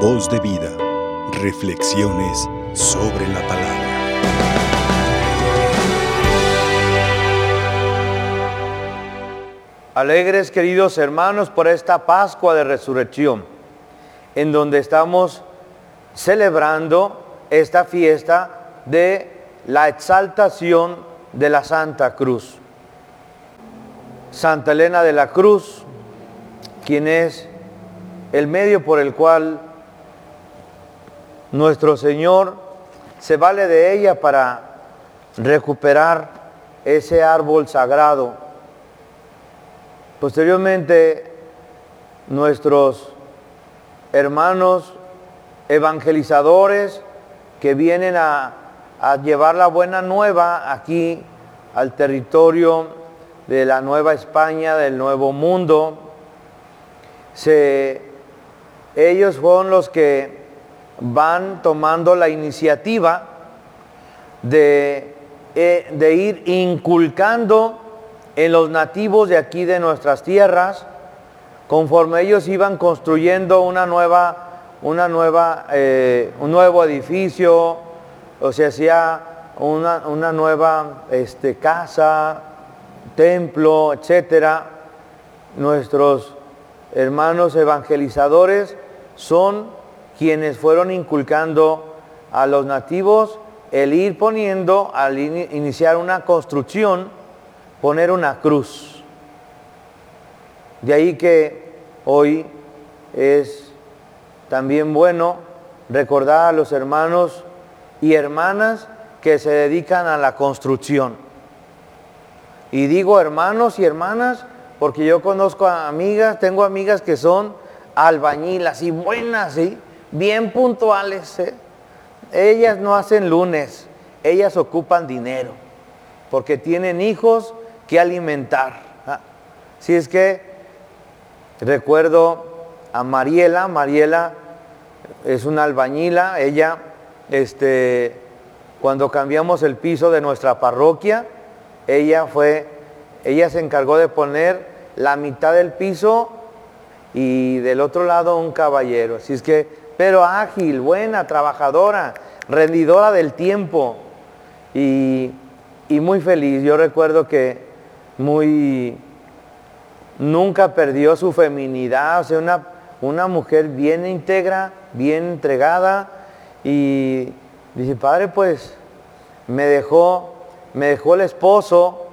Voz de vida. Reflexiones sobre la palabra. Alegres queridos hermanos por esta Pascua de Resurrección, en donde estamos celebrando esta fiesta de la exaltación de la Santa Cruz. Santa Elena de la Cruz, quien es el medio por el cual nuestro Señor se vale de ella para recuperar ese árbol sagrado. Posteriormente, nuestros hermanos evangelizadores que vienen a, llevar la buena nueva aquí al territorio de la Nueva España, del Nuevo Mundo. ellos fueron los que van tomando la iniciativa de, eh, de ir inculcando en los nativos de aquí de nuestras tierras, conforme ellos iban construyendo una nueva, una nueva, eh, un nuevo edificio, o se hacía una, una nueva este, casa, templo, etcétera. Nuestros hermanos evangelizadores son quienes fueron inculcando a los nativos el ir poniendo, al iniciar una construcción, poner una cruz. De ahí que hoy es también bueno recordar a los hermanos y hermanas que se dedican a la construcción. Y digo hermanos y hermanas porque yo conozco a amigas, tengo amigas que son albañilas y buenas, ¿sí? Bien puntuales. ¿eh? Ellas no hacen lunes, ellas ocupan dinero, porque tienen hijos que alimentar. ¿ah? Si es que recuerdo a Mariela, Mariela es una albañila, ella, este, cuando cambiamos el piso de nuestra parroquia, ella fue, ella se encargó de poner la mitad del piso y del otro lado un caballero. Así es que pero ágil, buena, trabajadora, rendidora del tiempo y, muy feliz. Yo recuerdo que muy, nunca perdió su feminidad, o sea, una, una mujer bien íntegra, bien entregada y dice, padre, pues me dejó, me dejó el esposo,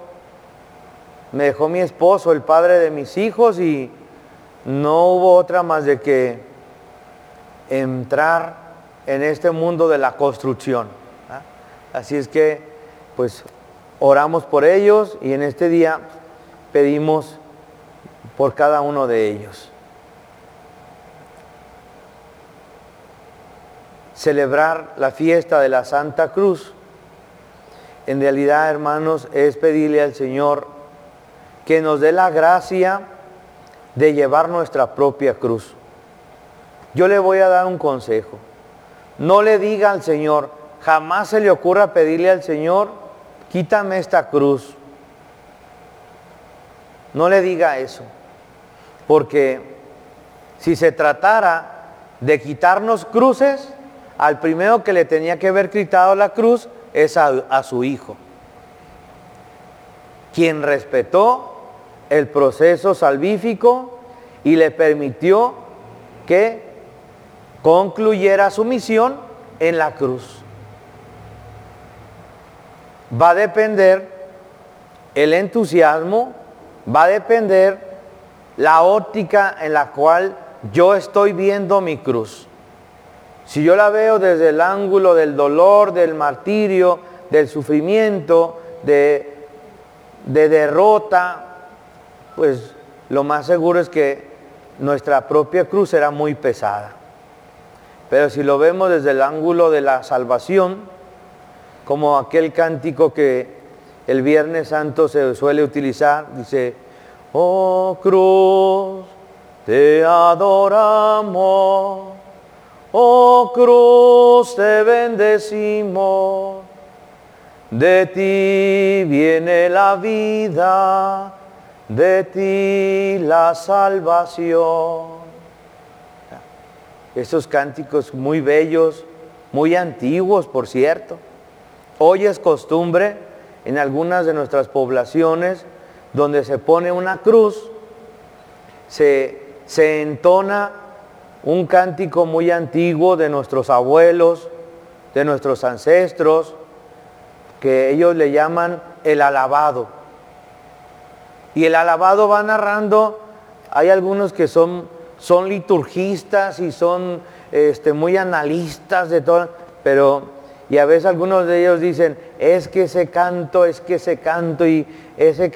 me dejó mi esposo, el padre de mis hijos y no hubo otra más de que entrar en este mundo de la construcción. ¿ah? Así es que, pues, oramos por ellos y en este día pedimos por cada uno de ellos. Celebrar la fiesta de la Santa Cruz, en realidad, hermanos, es pedirle al Señor que nos dé la gracia de llevar nuestra propia cruz. Yo le voy a dar un consejo. No le diga al Señor, jamás se le ocurra pedirle al Señor, quítame esta cruz. No le diga eso. Porque si se tratara de quitarnos cruces, al primero que le tenía que haber quitado la cruz es a, a su hijo, quien respetó el proceso salvífico y le permitió que concluyera su misión en la cruz. Va a depender el entusiasmo, va a depender la óptica en la cual yo estoy viendo mi cruz. Si yo la veo desde el ángulo del dolor, del martirio, del sufrimiento, de, de derrota, pues lo más seguro es que nuestra propia cruz será muy pesada. Pero si lo vemos desde el ángulo de la salvación, como aquel cántico que el Viernes Santo se suele utilizar, dice, oh cruz, te adoramos, oh cruz, te bendecimos, de ti viene la vida, de ti la salvación. Esos cánticos muy bellos, muy antiguos, por cierto. Hoy es costumbre en algunas de nuestras poblaciones donde se pone una cruz, se, se entona un cántico muy antiguo de nuestros abuelos, de nuestros ancestros, que ellos le llaman el alabado. Y el alabado va narrando, hay algunos que son, son liturgistas y son este, muy analistas de todo, pero y a veces algunos de ellos dicen, es que ese canto, es que ese canto, y ese,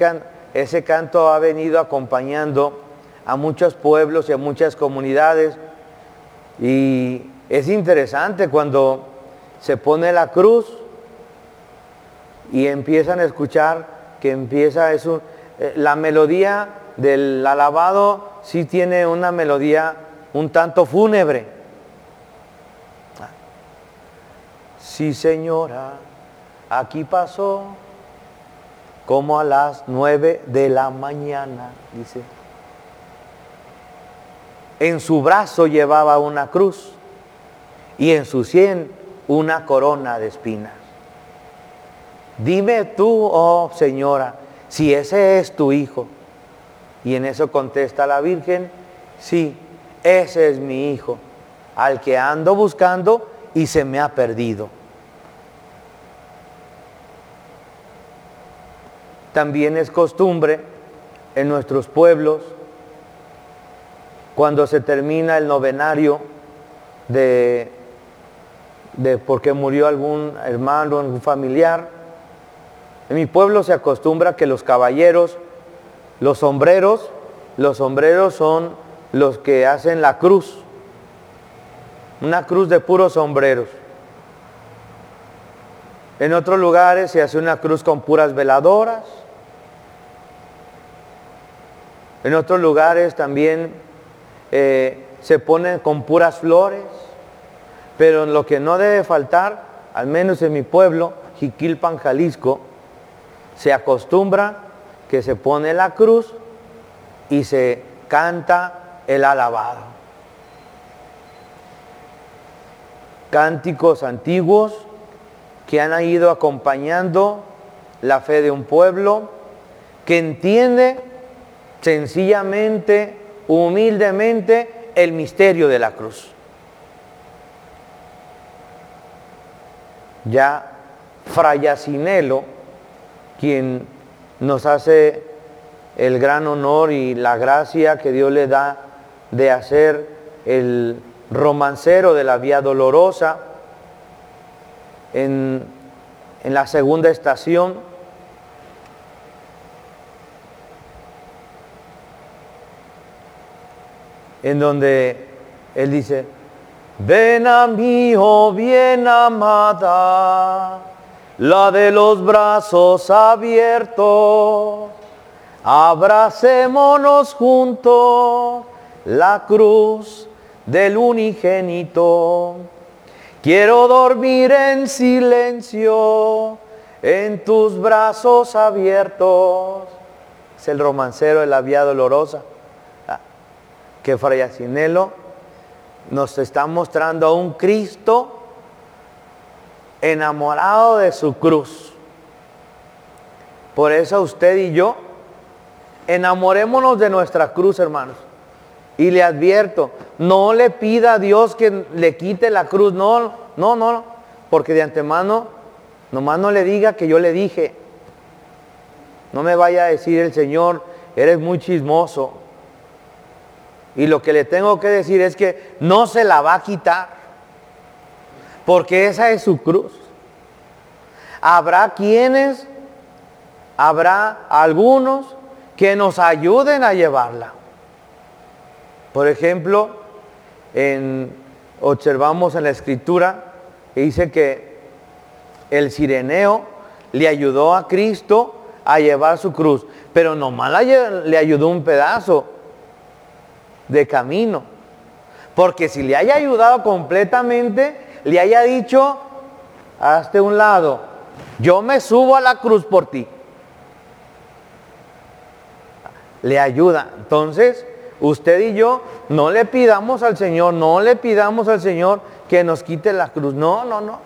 ese canto ha venido acompañando a muchos pueblos y a muchas comunidades. Y es interesante cuando se pone la cruz y empiezan a escuchar que empieza eso, eh, la melodía del alabado sí tiene una melodía un tanto fúnebre. Sí, señora, aquí pasó como a las nueve de la mañana, dice. En su brazo llevaba una cruz y en su sien una corona de espinas. Dime tú, oh señora, si ese es tu hijo. Y en eso contesta la Virgen, sí, ese es mi hijo, al que ando buscando y se me ha perdido. También es costumbre en nuestros pueblos, cuando se termina el novenario de, de porque murió algún hermano, algún familiar, en mi pueblo se acostumbra que los caballeros, los sombreros, los sombreros son los que hacen la cruz, una cruz de puros sombreros. En otros lugares se hace una cruz con puras veladoras, En otros lugares también eh, se ponen con puras flores, pero lo que no debe faltar, al menos en mi pueblo, Jiquilpan, Jalisco, se acostumbra que se pone la cruz y se canta el alabado. Cánticos antiguos que han ido acompañando la fe de un pueblo que entiende sencillamente, humildemente, el misterio de la cruz. Ya Frayacinelo, quien nos hace el gran honor y la gracia que Dios le da de hacer el romancero de la Vía Dolorosa en, en la segunda estación, en donde él dice, ven a mí, oh bien amada, la de los brazos abiertos, abracémonos juntos la cruz del unigénito. Quiero dormir en silencio en tus brazos abiertos. Es el romancero de la vía dolorosa que Fray Asinelo nos está mostrando a un Cristo enamorado de su cruz. Por eso usted y yo, enamorémonos de nuestra cruz, hermanos. Y le advierto, no le pida a Dios que le quite la cruz, no, no, no, porque de antemano, nomás no le diga que yo le dije. No me vaya a decir el Señor, eres muy chismoso. Y lo que le tengo que decir es que no se la va a quitar, porque esa es su cruz. Habrá quienes, habrá algunos que nos ayuden a llevarla. Por ejemplo, en, observamos en la escritura que dice que el sireneo le ayudó a Cristo a llevar su cruz, pero nomás le ayudó un pedazo de camino. Porque si le haya ayudado completamente, le haya dicho, hazte un lado, yo me subo a la cruz por ti. Le ayuda. Entonces, usted y yo no le pidamos al Señor, no le pidamos al Señor que nos quite la cruz. No, no, no.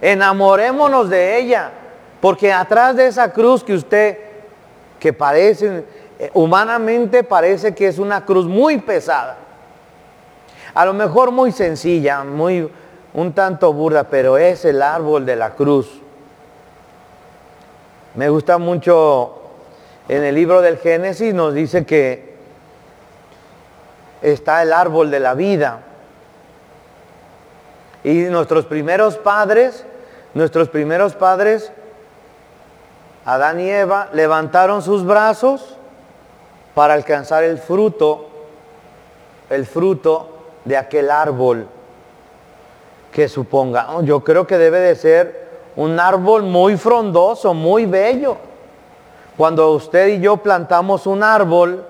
Enamorémonos de ella. Porque atrás de esa cruz que usted, que parece, eh, humanamente parece que es una cruz muy pesada. A lo mejor muy sencilla, muy un tanto burda, pero es el árbol de la cruz. Me gusta mucho en el libro del Génesis nos dice que está el árbol de la vida. Y nuestros primeros padres, nuestros primeros padres, Adán y Eva, levantaron sus brazos para alcanzar el fruto, el fruto de aquel árbol que suponga. Yo creo que debe de ser un árbol muy frondoso, muy bello. Cuando usted y yo plantamos un árbol,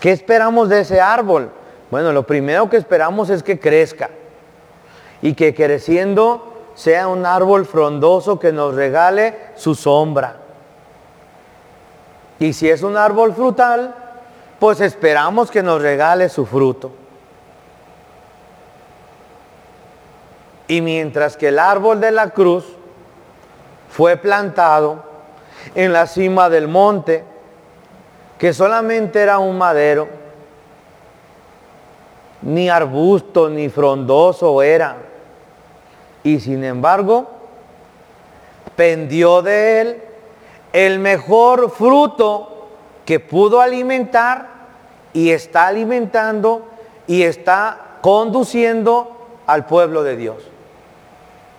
¿qué esperamos de ese árbol? Bueno, lo primero que esperamos es que crezca y que creciendo sea un árbol frondoso que nos regale su sombra. Y si es un árbol frutal, pues esperamos que nos regale su fruto. Y mientras que el árbol de la cruz fue plantado en la cima del monte, que solamente era un madero, ni arbusto, ni frondoso era. Y sin embargo, pendió de él el mejor fruto que pudo alimentar y está alimentando y está conduciendo al pueblo de Dios.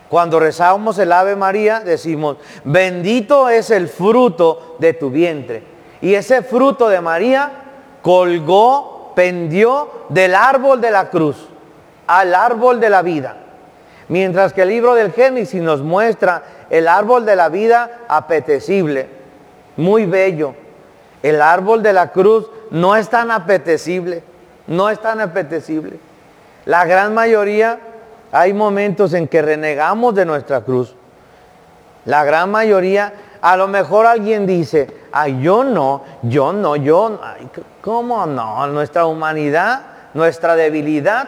Cuando rezamos el Ave María decimos, bendito es el fruto de tu vientre. Y ese fruto de María colgó, pendió del árbol de la cruz al árbol de la vida. Mientras que el libro del Génesis nos muestra el árbol de la vida apetecible, muy bello. El árbol de la cruz no es tan apetecible, no es tan apetecible. La gran mayoría hay momentos en que renegamos de nuestra cruz. La gran mayoría, a lo mejor alguien dice, ay, yo no, yo no, yo, ay, ¿cómo no? Nuestra humanidad, nuestra debilidad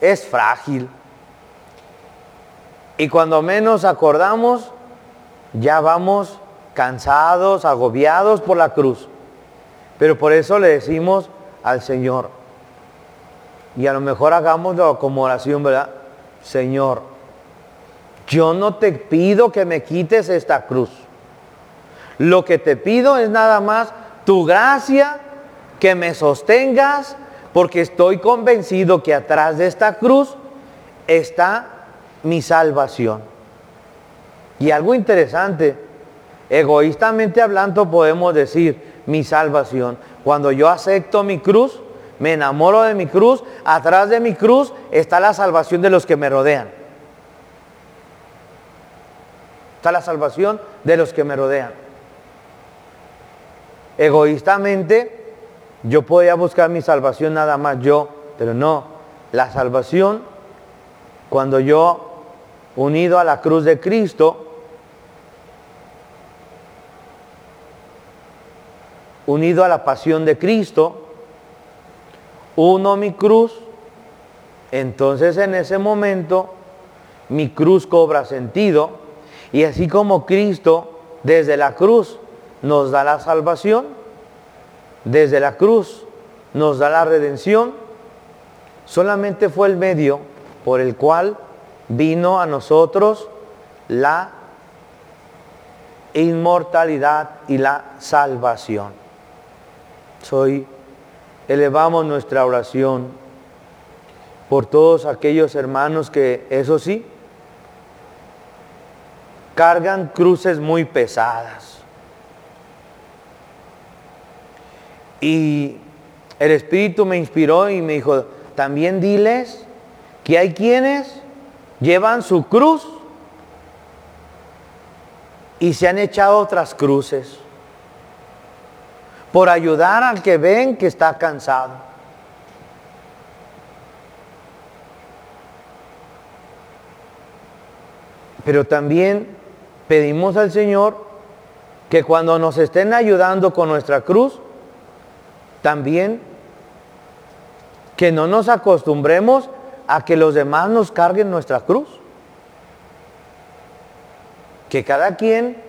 es frágil. Y cuando menos acordamos, ya vamos cansados, agobiados por la cruz. Pero por eso le decimos al Señor, y a lo mejor hagámoslo como oración, ¿verdad? Señor, yo no te pido que me quites esta cruz. Lo que te pido es nada más tu gracia, que me sostengas, porque estoy convencido que atrás de esta cruz está mi salvación. Y algo interesante, egoístamente hablando podemos decir mi salvación. Cuando yo acepto mi cruz, me enamoro de mi cruz, atrás de mi cruz está la salvación de los que me rodean. Está la salvación de los que me rodean. Egoístamente, yo podía buscar mi salvación nada más yo, pero no, la salvación, cuando yo, unido a la cruz de Cristo, unido a la pasión de Cristo, uno mi cruz, entonces en ese momento mi cruz cobra sentido y así como Cristo desde la cruz nos da la salvación, desde la cruz nos da la redención, solamente fue el medio por el cual vino a nosotros la inmortalidad y la salvación. Soy elevamos nuestra oración por todos aquellos hermanos que, eso sí, cargan cruces muy pesadas. Y el Espíritu me inspiró y me dijo, también diles que hay quienes llevan su cruz y se han echado otras cruces por ayudar al que ven que está cansado. Pero también pedimos al Señor que cuando nos estén ayudando con nuestra cruz, también que no nos acostumbremos a que los demás nos carguen nuestra cruz. Que cada quien,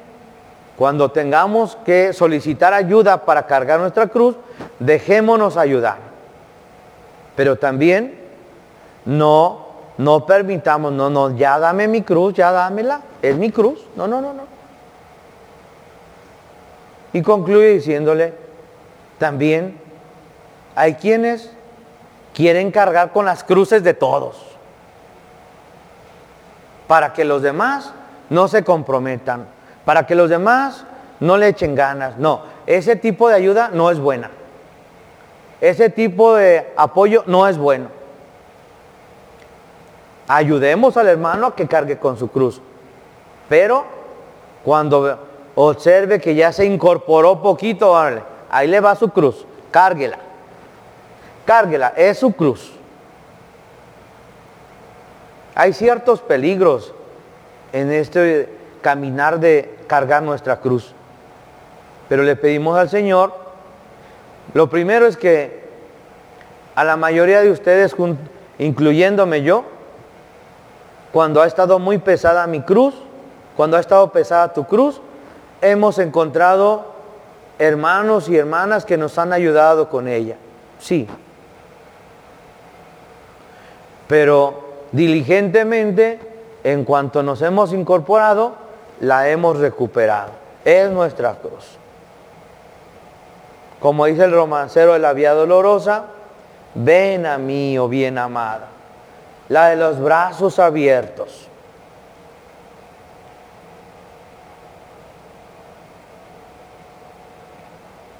cuando tengamos que solicitar ayuda para cargar nuestra cruz, dejémonos ayudar. Pero también no, no permitamos, no, no, ya dame mi cruz, ya dámela, es mi cruz. No, no, no, no. Y concluye diciéndole, también hay quienes quieren cargar con las cruces de todos, para que los demás no se comprometan, para que los demás no le echen ganas. No, ese tipo de ayuda no es buena. Ese tipo de apoyo no es bueno. Ayudemos al hermano a que cargue con su cruz. Pero cuando observe que ya se incorporó poquito, ahí le va su cruz, cárguela cárguela, es su cruz. Hay ciertos peligros en este caminar de cargar nuestra cruz. Pero le pedimos al Señor, lo primero es que a la mayoría de ustedes, incluyéndome yo, cuando ha estado muy pesada mi cruz, cuando ha estado pesada tu cruz, hemos encontrado hermanos y hermanas que nos han ayudado con ella. Sí, pero diligentemente, en cuanto nos hemos incorporado, la hemos recuperado. Es nuestra cruz. Como dice el romancero de la Vía Dolorosa, ven a mí, oh bien amada, la de los brazos abiertos.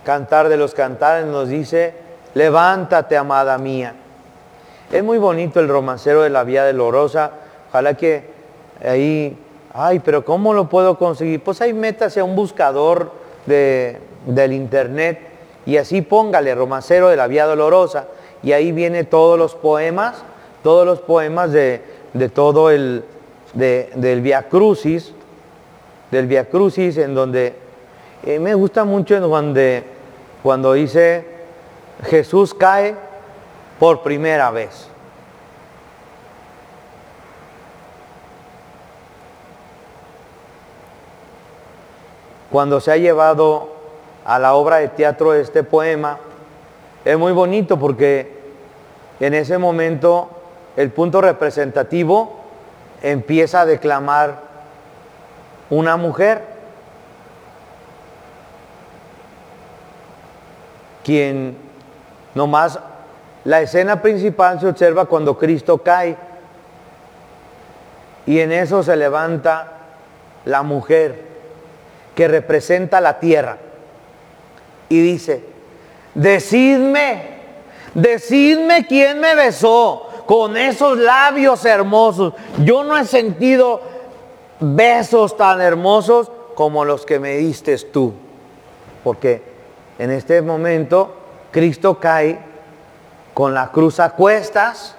Cantar de los cantares nos dice, levántate, amada mía. Es muy bonito el romancero de la Vía Dolorosa. Ojalá que ahí, ay, pero ¿cómo lo puedo conseguir? Pues ahí métase a un buscador del internet y así póngale romancero de la Vía Dolorosa y ahí viene todos los poemas, todos los poemas de, todo el, del Via Crucis, del Via Crucis, en donde eh, me gusta mucho cuando dice Jesús cae por primera vez. Cuando se ha llevado a la obra de teatro este poema, es muy bonito porque en ese momento el punto representativo empieza a declamar una mujer, quien nomás la escena principal se observa cuando Cristo cae y en eso se levanta la mujer que representa la tierra y dice, decidme, decidme quién me besó con esos labios hermosos. Yo no he sentido besos tan hermosos como los que me diste tú. Porque en este momento Cristo cae con la cruz a cuestas,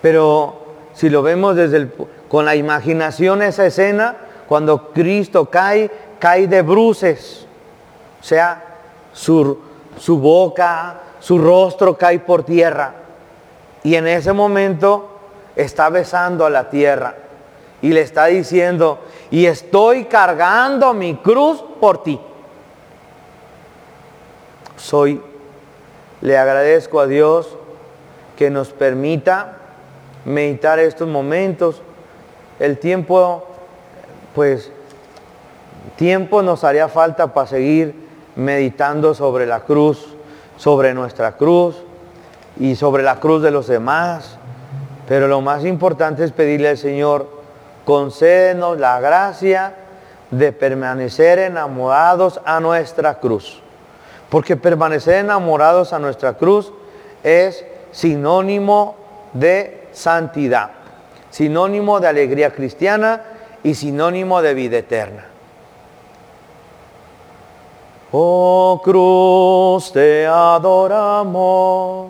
pero si lo vemos desde el, con la imaginación esa escena, cuando Cristo cae, cae de bruces, o sea, su, su boca, su rostro cae por tierra. Y en ese momento está besando a la tierra y le está diciendo, y estoy cargando mi cruz por ti. Soy le agradezco a Dios que nos permita meditar estos momentos. El tiempo, pues, tiempo nos haría falta para seguir meditando sobre la cruz, sobre nuestra cruz y sobre la cruz de los demás. Pero lo más importante es pedirle al Señor, concédenos la gracia de permanecer enamorados a nuestra cruz. Porque permanecer enamorados a nuestra cruz es sinónimo de santidad, sinónimo de alegría cristiana y sinónimo de vida eterna. Oh cruz, te adoramos.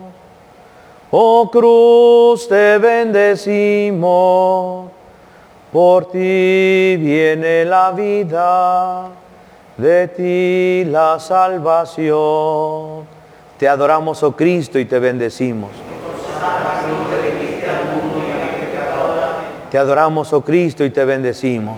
Oh cruz, te bendecimos. Por ti viene la vida de ti la salvación. Te adoramos, oh Cristo, y te bendecimos. Te adoramos, oh Cristo, y te bendecimos.